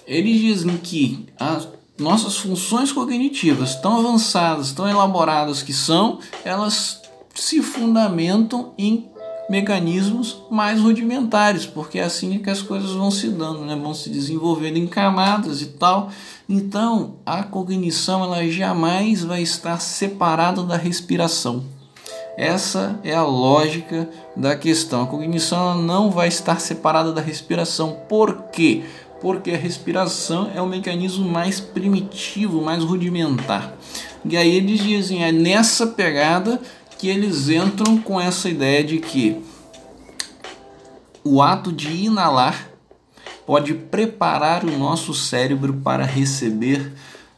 A: eles dizem que a, nossas funções cognitivas tão avançadas, tão elaboradas que são, elas se fundamentam em mecanismos mais rudimentares, porque é assim que as coisas vão se dando, né? vão se desenvolvendo em camadas e tal. Então, a cognição ela jamais vai estar separada da respiração. Essa é a lógica da questão. A cognição não vai estar separada da respiração. Por quê? Porque a respiração é o mecanismo mais primitivo, mais rudimentar. E aí eles dizem, é nessa pegada que eles entram com essa ideia de que o ato de inalar pode preparar o nosso cérebro para receber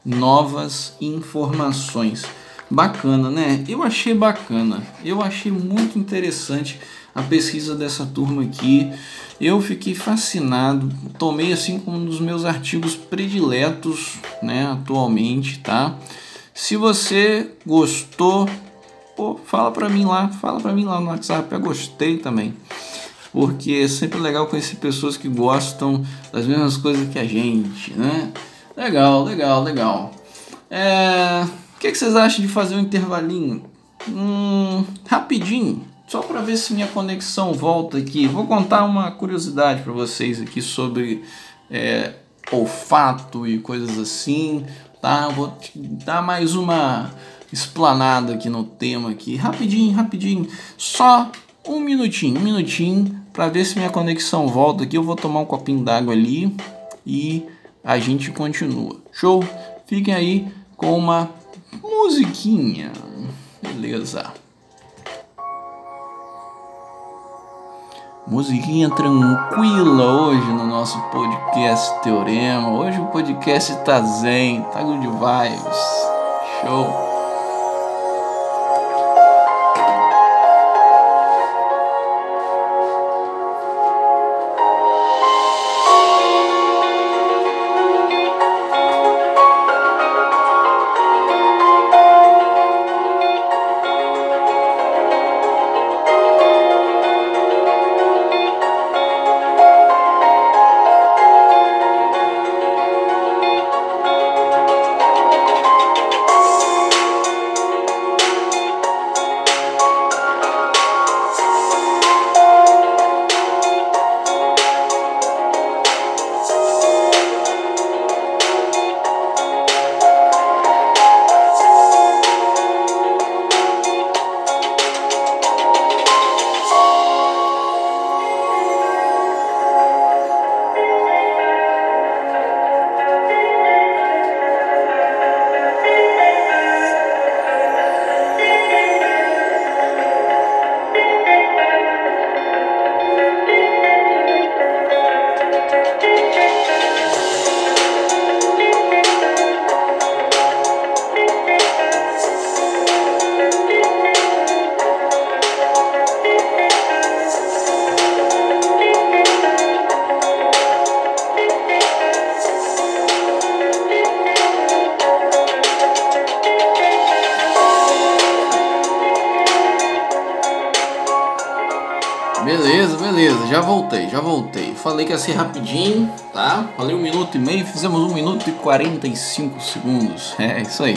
A: novas informações. Bacana, né? Eu achei bacana. Eu achei muito interessante a pesquisa dessa turma aqui. Eu fiquei fascinado, tomei assim como um dos meus artigos prediletos, né, atualmente, tá? Se você gostou, pô, fala pra mim lá, fala pra mim lá no WhatsApp, eu gostei também. Porque é sempre legal conhecer pessoas que gostam das mesmas coisas que a gente, né? Legal, legal, legal. É que, que, vocês acham de fazer um intervalinho? Hum, rapidinho, só para ver se minha conexão volta aqui. Vou contar uma curiosidade para vocês aqui sobre é, olfato e coisas assim, tá? Vou dar mais uma explanada aqui no tema aqui, rapidinho, rapidinho, só um minutinho, um minutinho para ver se minha conexão volta aqui. Eu vou tomar um copinho d'água ali e a gente continua. Show? Fiquem aí com uma musiquinha. Beleza. Musiquinha tranquila hoje no nosso podcast Teorema. Hoje o podcast tá zen, tá good vibes. Show. Já voltei, já voltei. Falei que ia ser rapidinho, tá? Falei um minuto e meio, fizemos um minuto e 45 segundos. É, isso aí.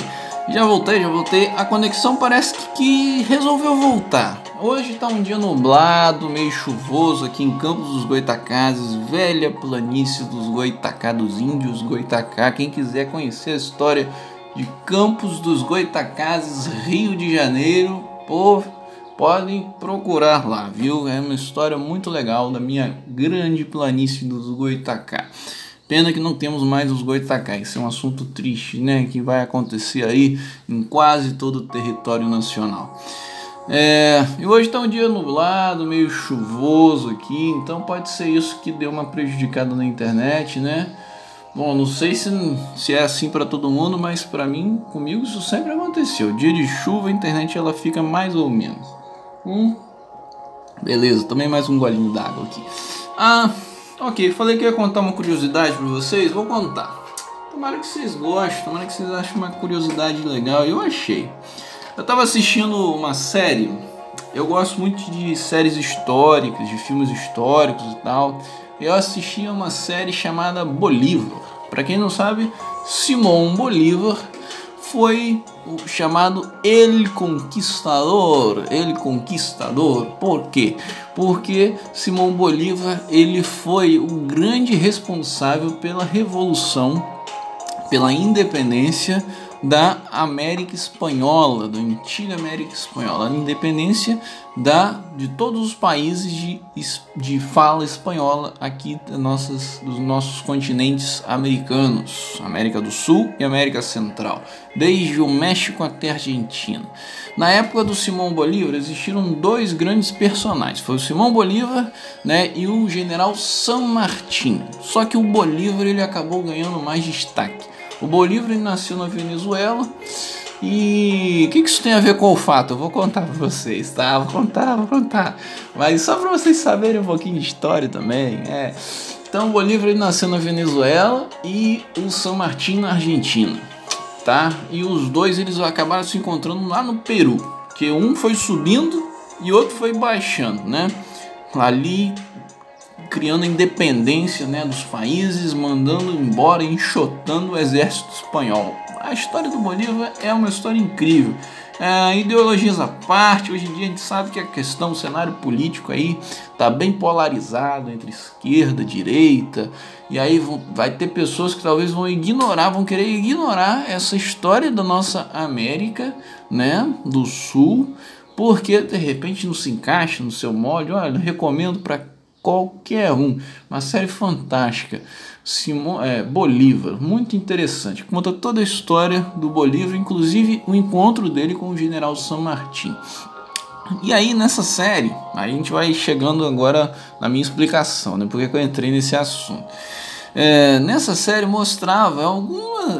A: Já voltei, já voltei. A conexão parece que, que resolveu voltar. Hoje tá um dia nublado, meio chuvoso aqui em Campos dos Goitacazes, velha planície dos Goitacá, dos índios Goitacá. Quem quiser conhecer a história de Campos dos Goitacazes, Rio de Janeiro, pô, podem procurar lá, viu? É uma história muito legal da minha grande planície dos Goitacá. Pena que não temos mais os Goitacá, isso é um assunto triste, né? Que vai acontecer aí em quase todo o território nacional. É, e hoje está um dia nublado, meio chuvoso aqui, então pode ser isso que deu uma prejudicada na internet, né? Bom, não sei se, se é assim para todo mundo, mas para mim, comigo isso sempre aconteceu. Dia de chuva, a internet ela fica mais ou menos. Hum. Beleza, também mais um golinho d'água aqui. Ah, ok, falei que ia contar uma curiosidade para vocês, vou contar. Tomara que vocês gostem, tomara que vocês achem uma curiosidade legal. Eu achei. Eu tava assistindo uma série, eu gosto muito de séries históricas, de filmes históricos e tal. Eu assisti uma série chamada Bolívar. Para quem não sabe, Simão Bolívar foi o chamado El Conquistador, El Conquistador. Por quê? Porque Simão Bolívar ele foi o grande responsável pela revolução, pela independência da América Espanhola, da antiga América Espanhola, a independência da, de todos os países de, de fala espanhola aqui nossas, dos nossos continentes americanos, América do Sul e América Central, desde o México até a Argentina. Na época do Simão Bolívar existiram dois grandes personagens, foi o Simão Bolívar né, e o General San Martín. Só que o Bolívar ele acabou ganhando mais destaque. O Bolívar nasceu na Venezuela. E o que, que isso tem a ver com o fato? Eu vou contar para vocês, tá? Vou contar, vou contar. Mas só para vocês saberem um pouquinho de história também. É. Então, o Bolívar nasceu na Venezuela e o São Martín na Argentina, tá? E os dois eles acabaram se encontrando lá no Peru, que um foi subindo e outro foi baixando, né? Ali criando a independência né, dos países, mandando embora, enxotando o exército espanhol. A história do Bolívar é uma história incrível. É, ideologias à parte, hoje em dia a gente sabe que a questão, o cenário político aí tá bem polarizado entre esquerda, direita, e aí vão, vai ter pessoas que talvez vão ignorar, vão querer ignorar essa história da nossa América, né, do Sul, porque de repente não se encaixa no seu molde. Olha, recomendo para qualquer um. Uma série fantástica. Simão, é, Bolívar, muito interessante. Conta toda a história do Bolívar, inclusive o encontro dele com o general San Martín. E aí nessa série, a gente vai chegando agora na minha explicação, né? Porque eu entrei nesse assunto. É, nessa série mostrava,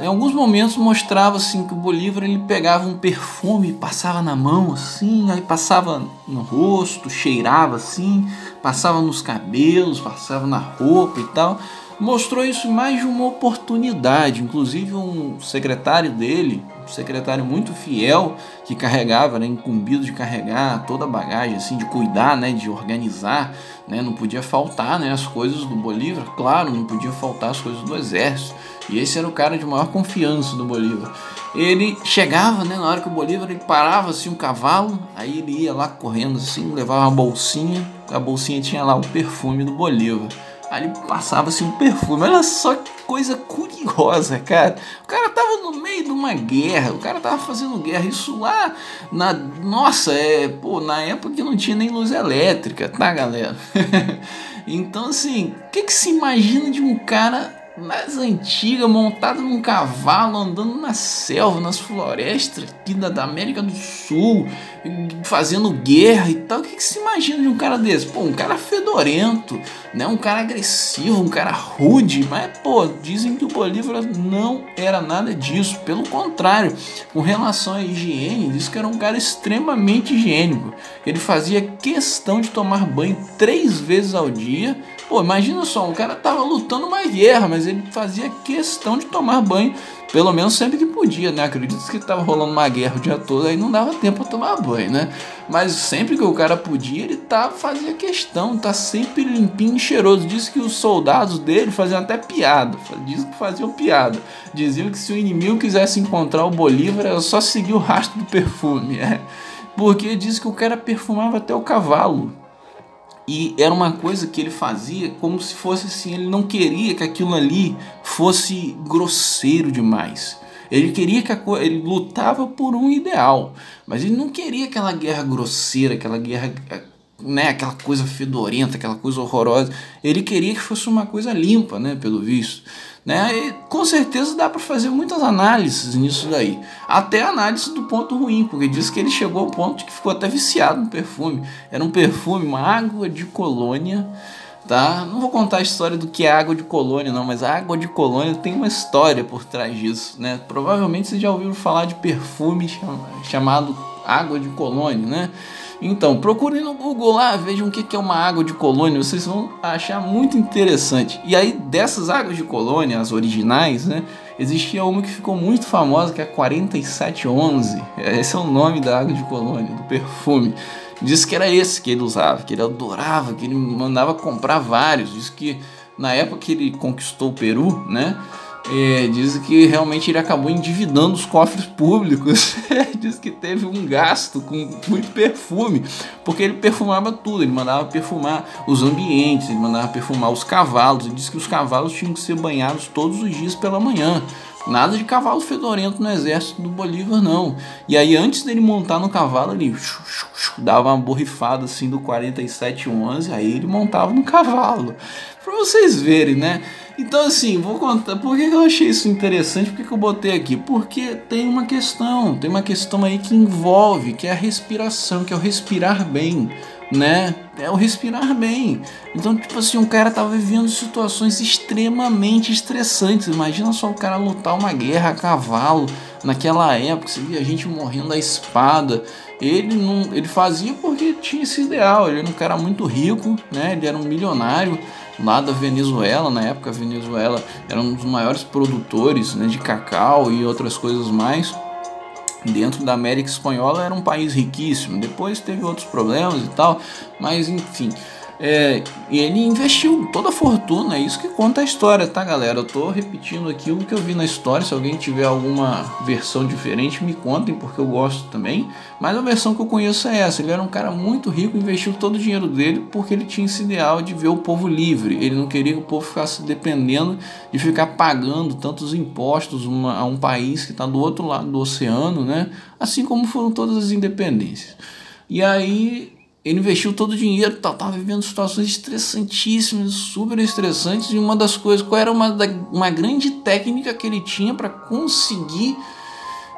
A: em alguns momentos mostrava assim que o Bolívar ele pegava um perfume, passava na mão assim, aí passava no rosto, cheirava assim, passava nos cabelos, passava na roupa e tal mostrou isso mais de uma oportunidade. Inclusive, um secretário dele, um secretário muito fiel, que carregava, né, incumbido de carregar toda a bagagem, assim, de cuidar, né, de organizar, né, não podia faltar né, as coisas do Bolívar, claro, não podia faltar as coisas do exército. E esse era o cara de maior confiança do Bolívar. Ele chegava, né, na hora que o Bolívar ele parava assim um cavalo, aí ele ia lá correndo assim, levava uma bolsinha, a bolsinha tinha lá o perfume do Bolívar. Ali passava-se um perfume. Olha só que coisa curiosa, cara. O cara tava no meio de uma guerra, o cara tava fazendo guerra. Isso lá na. Nossa, é. Pô, na época que não tinha nem luz elétrica, tá, galera? então, assim, o que, que se imagina de um cara mais antiga, montada num cavalo, andando na selva, nas florestas aqui da, da América do Sul, fazendo guerra e tal. O que, que se imagina de um cara desse? Pô, um cara fedorento, né? Um cara agressivo, um cara rude, mas pô, dizem que o Bolívar não era nada disso. Pelo contrário, com relação à higiene, diz que era um cara extremamente higiênico. Ele fazia questão de tomar banho três vezes ao dia Pô, imagina só, o cara tava lutando uma guerra, mas ele fazia questão de tomar banho, pelo menos sempre que podia, né? Acredito que tava rolando uma guerra o dia todo, aí não dava tempo pra tomar banho, né? Mas sempre que o cara podia, ele tá, fazia questão, tá sempre limpinho e cheiroso. Diz que os soldados dele faziam até piada, diz que faziam piada. Diziam que se o inimigo quisesse encontrar o Bolívar, era só seguir o rastro do perfume, é. Porque diz que o cara perfumava até o cavalo. E era uma coisa que ele fazia como se fosse assim, ele não queria que aquilo ali fosse grosseiro demais. Ele queria que a, ele lutava por um ideal, mas ele não queria aquela guerra grosseira, aquela guerra né, aquela coisa fedorenta, aquela coisa horrorosa. Ele queria que fosse uma coisa limpa, né, pelo visto. Né? E com certeza dá para fazer muitas análises nisso daí. Até análise do ponto ruim, porque diz que ele chegou ao ponto que ficou até viciado no perfume. Era um perfume, uma água de colônia, tá? Não vou contar a história do que é água de colônia, não, mas a água de colônia tem uma história por trás disso, né? Provavelmente vocês já ouviram falar de perfume chamado água de colônia, né? Então, procurem no Google lá, vejam o que é uma água de colônia, vocês vão achar muito interessante. E aí, dessas águas de colônia, as originais, né? Existia uma que ficou muito famosa, que é a 4711. Esse é o nome da água de colônia, do perfume. Diz que era esse que ele usava, que ele adorava, que ele mandava comprar vários. Diz que na época que ele conquistou o Peru, né? É, diz que realmente ele acabou endividando os cofres públicos. diz que teve um gasto com muito perfume, porque ele perfumava tudo. Ele mandava perfumar os ambientes, ele mandava perfumar os cavalos. Ele disse que os cavalos tinham que ser banhados todos os dias pela manhã. Nada de cavalo fedorento no exército do Bolívar, não. E aí, antes dele montar no cavalo, ele dava uma borrifada assim do 4711, aí ele montava no cavalo. Pra vocês verem, né? Então, assim, vou contar. Por que eu achei isso interessante? Por que eu botei aqui? Porque tem uma questão, tem uma questão aí que envolve, que é a respiração, que é o respirar bem né? É o respirar bem. Então, tipo assim, um cara tava vivendo situações extremamente estressantes. Imagina só o cara lutar uma guerra a cavalo naquela época, você via gente morrendo à espada. Ele não, ele fazia porque tinha esse ideal. Ele era um cara muito rico, né? Ele era um milionário lá da Venezuela, na época a Venezuela era um dos maiores produtores né, de cacau e outras coisas mais dentro da América Espanhola era um país riquíssimo. Depois teve outros problemas e tal, mas enfim. É, e ele investiu toda a fortuna, é isso que conta a história, tá, galera? Eu tô repetindo aqui o que eu vi na história. Se alguém tiver alguma versão diferente, me contem, porque eu gosto também. Mas a versão que eu conheço é essa: ele era um cara muito rico, investiu todo o dinheiro dele porque ele tinha esse ideal de ver o povo livre. Ele não queria que o povo ficasse dependendo de ficar pagando tantos impostos uma, a um país que está do outro lado do oceano, né? Assim como foram todas as independências. E aí ele investiu todo o dinheiro, estava vivendo situações estressantíssimas, super estressantes, e uma das coisas, qual era uma, uma grande técnica que ele tinha para conseguir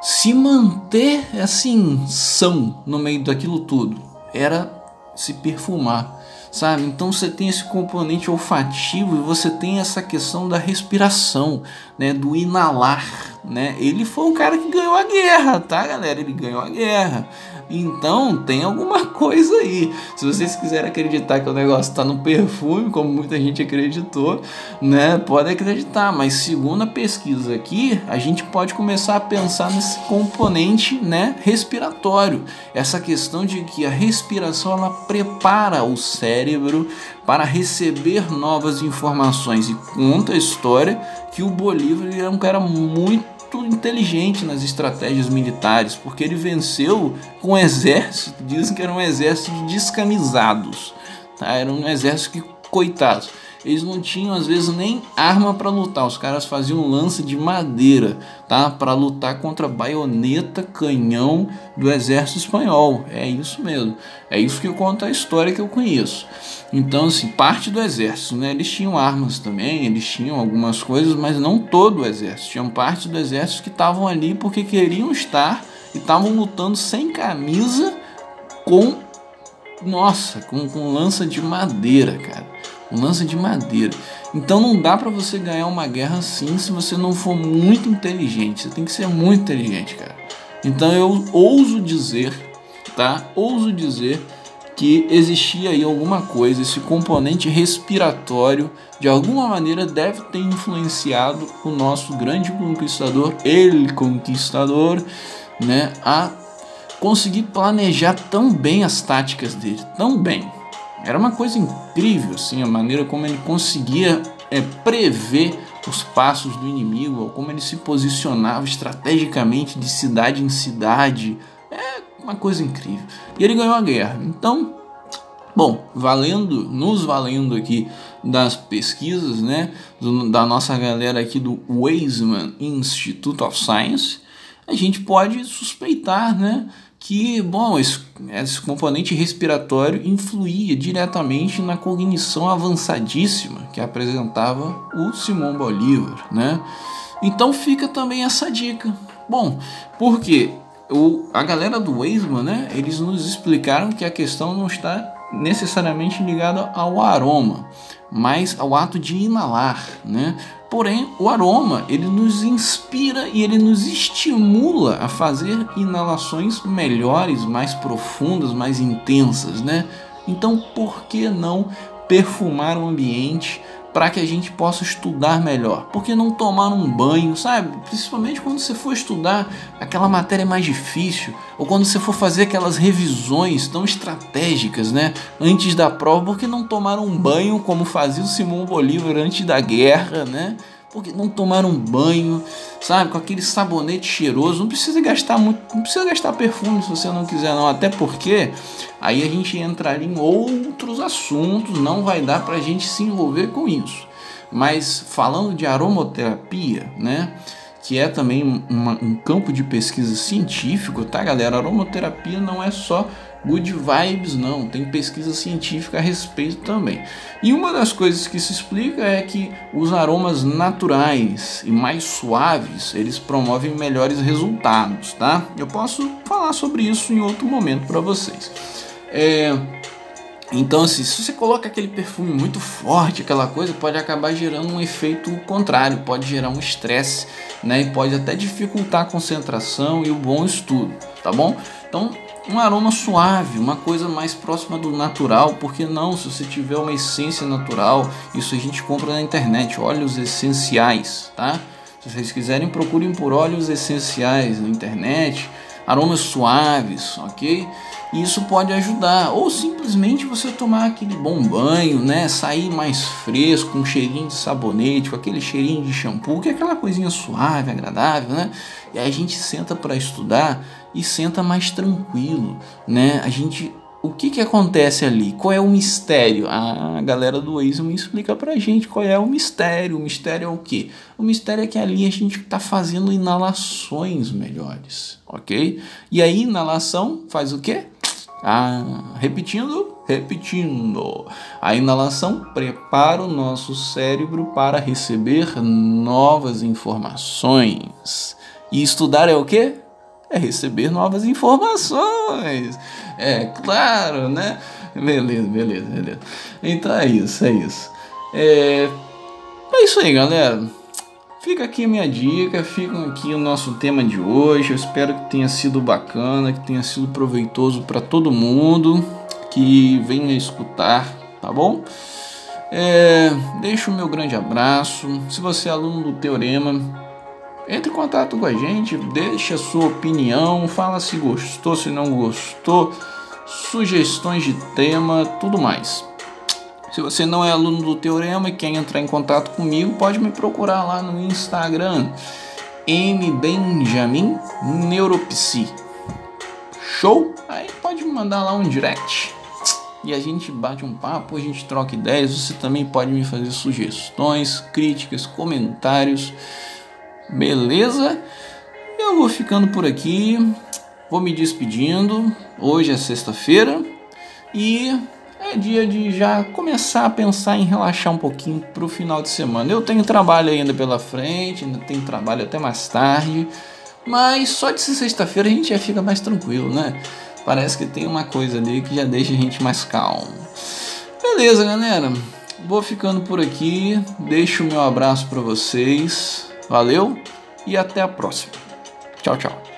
A: se manter assim, são no meio daquilo tudo? Era se perfumar, sabe? Então você tem esse componente olfativo e você tem essa questão da respiração, né? Do inalar, né? Ele foi um cara que ganhou a guerra, tá, galera? Ele ganhou a guerra. Então tem alguma coisa aí. Se vocês quiserem acreditar que o negócio está no perfume, como muita gente acreditou, né? Pode acreditar, mas segundo a pesquisa aqui, a gente pode começar a pensar nesse componente, né, respiratório. Essa questão de que a respiração ela prepara o cérebro para receber novas informações e conta a história que o Bolívar é um cara muito muito inteligente nas estratégias militares, porque ele venceu com um exército, dizem que era um exército de descamisados, tá? era um exército que, coitados, eles não tinham às vezes nem arma para lutar, os caras faziam lance de madeira, tá? Para lutar contra baioneta, canhão do exército espanhol. É isso mesmo. É isso que conta a história que eu conheço. Então, assim, parte do exército, né? Eles tinham armas também, eles tinham algumas coisas, mas não todo o exército. Tinham parte do exército que estavam ali porque queriam estar e estavam lutando sem camisa com nossa, com, com lança de madeira, cara um lance de madeira. Então não dá para você ganhar uma guerra assim se você não for muito inteligente. Você tem que ser muito inteligente, cara. Então eu ouso dizer, tá? Ouso dizer que existia aí alguma coisa, esse componente respiratório de alguma maneira deve ter influenciado o nosso grande conquistador, ele conquistador, né, a conseguir planejar tão bem as táticas dele, tão bem. Era uma coisa incrível, assim, a maneira como ele conseguia é, prever os passos do inimigo, como ele se posicionava estrategicamente de cidade em cidade. É uma coisa incrível. E ele ganhou a guerra. Então, bom, valendo, nos valendo aqui das pesquisas, né, do, da nossa galera aqui do Weizmann Institute of Science, a gente pode suspeitar, né, que, bom, esse, esse, componente respiratório influía diretamente na cognição avançadíssima que apresentava o Simão Bolívar, né? Então fica também essa dica. Bom, porque o, a galera do Weisman, né, eles nos explicaram que a questão não está necessariamente ligada ao aroma, mas ao ato de inalar, né? Porém, o aroma, ele nos inspira e ele nos estimula a fazer inalações melhores, mais profundas, mais intensas, né? Então, por que não perfumar o ambiente para que a gente possa estudar melhor. Por que não tomar um banho, sabe? Principalmente quando você for estudar aquela matéria mais difícil, ou quando você for fazer aquelas revisões tão estratégicas, né? Antes da prova, por que não tomar um banho como fazia o Simão Bolívar antes da guerra, né? Porque não tomaram um banho, sabe, com aquele sabonete cheiroso. Não precisa gastar muito, não precisa gastar perfume se você não quiser não, até porque aí a gente entraria em outros assuntos, não vai dar para a gente se envolver com isso. Mas falando de aromaterapia, né? que é também uma, um campo de pesquisa científico, tá, galera? aromaterapia não é só good vibes, não. Tem pesquisa científica a respeito também. E uma das coisas que se explica é que os aromas naturais e mais suaves eles promovem melhores resultados, tá? Eu posso falar sobre isso em outro momento para vocês. É, então, assim, se você coloca aquele perfume muito forte, aquela coisa, pode acabar gerando um efeito contrário, pode gerar um estresse, né? E pode até dificultar a concentração e o bom estudo, tá bom? Então, um aroma suave, uma coisa mais próxima do natural, porque não, se você tiver uma essência natural, isso a gente compra na internet, óleos essenciais, tá? Se vocês quiserem, procurem por óleos essenciais na internet, aromas suaves, ok? E isso pode ajudar. Ou simplesmente você tomar aquele bom banho, né? Sair mais fresco, um cheirinho de sabonete, com aquele cheirinho de shampoo, que é aquela coisinha suave, agradável, né? E aí a gente senta para estudar e senta mais tranquilo, né? A gente o que que acontece ali? Qual é o mistério? A galera do Waze explica pra gente qual é o mistério. O mistério é o quê? O mistério é que ali a gente está fazendo inalações melhores, ok? E a inalação faz o quê? Ah, repetindo, repetindo. A inalação prepara o nosso cérebro para receber novas informações. E estudar é o quê? É receber novas informações. É claro, né? Beleza, beleza, beleza. Então é isso, é isso. É, é isso aí, galera. Fica aqui a minha dica, fica aqui o nosso tema de hoje. Eu espero que tenha sido bacana, que tenha sido proveitoso para todo mundo que venha escutar, tá bom? É, deixo o meu grande abraço. Se você é aluno do Teorema, entre em contato com a gente, deixe a sua opinião, fala se gostou, se não gostou, sugestões de tema, tudo mais. Se você não é aluno do Teorema e quer entrar em contato comigo, pode me procurar lá no Instagram, mbenjamin neuropsi. Show? Aí pode me mandar lá um direct e a gente bate um papo, a gente troca ideias. Você também pode me fazer sugestões, críticas, comentários. Beleza? Eu vou ficando por aqui, vou me despedindo. Hoje é sexta-feira e é dia de já começar a pensar em relaxar um pouquinho para o final de semana. Eu tenho trabalho ainda pela frente, ainda tenho trabalho até mais tarde, mas só de sexta-feira a gente já fica mais tranquilo, né? Parece que tem uma coisa ali que já deixa a gente mais calmo. Beleza, galera. Vou ficando por aqui. Deixo o meu abraço para vocês. Valeu e até a próxima. Tchau, tchau.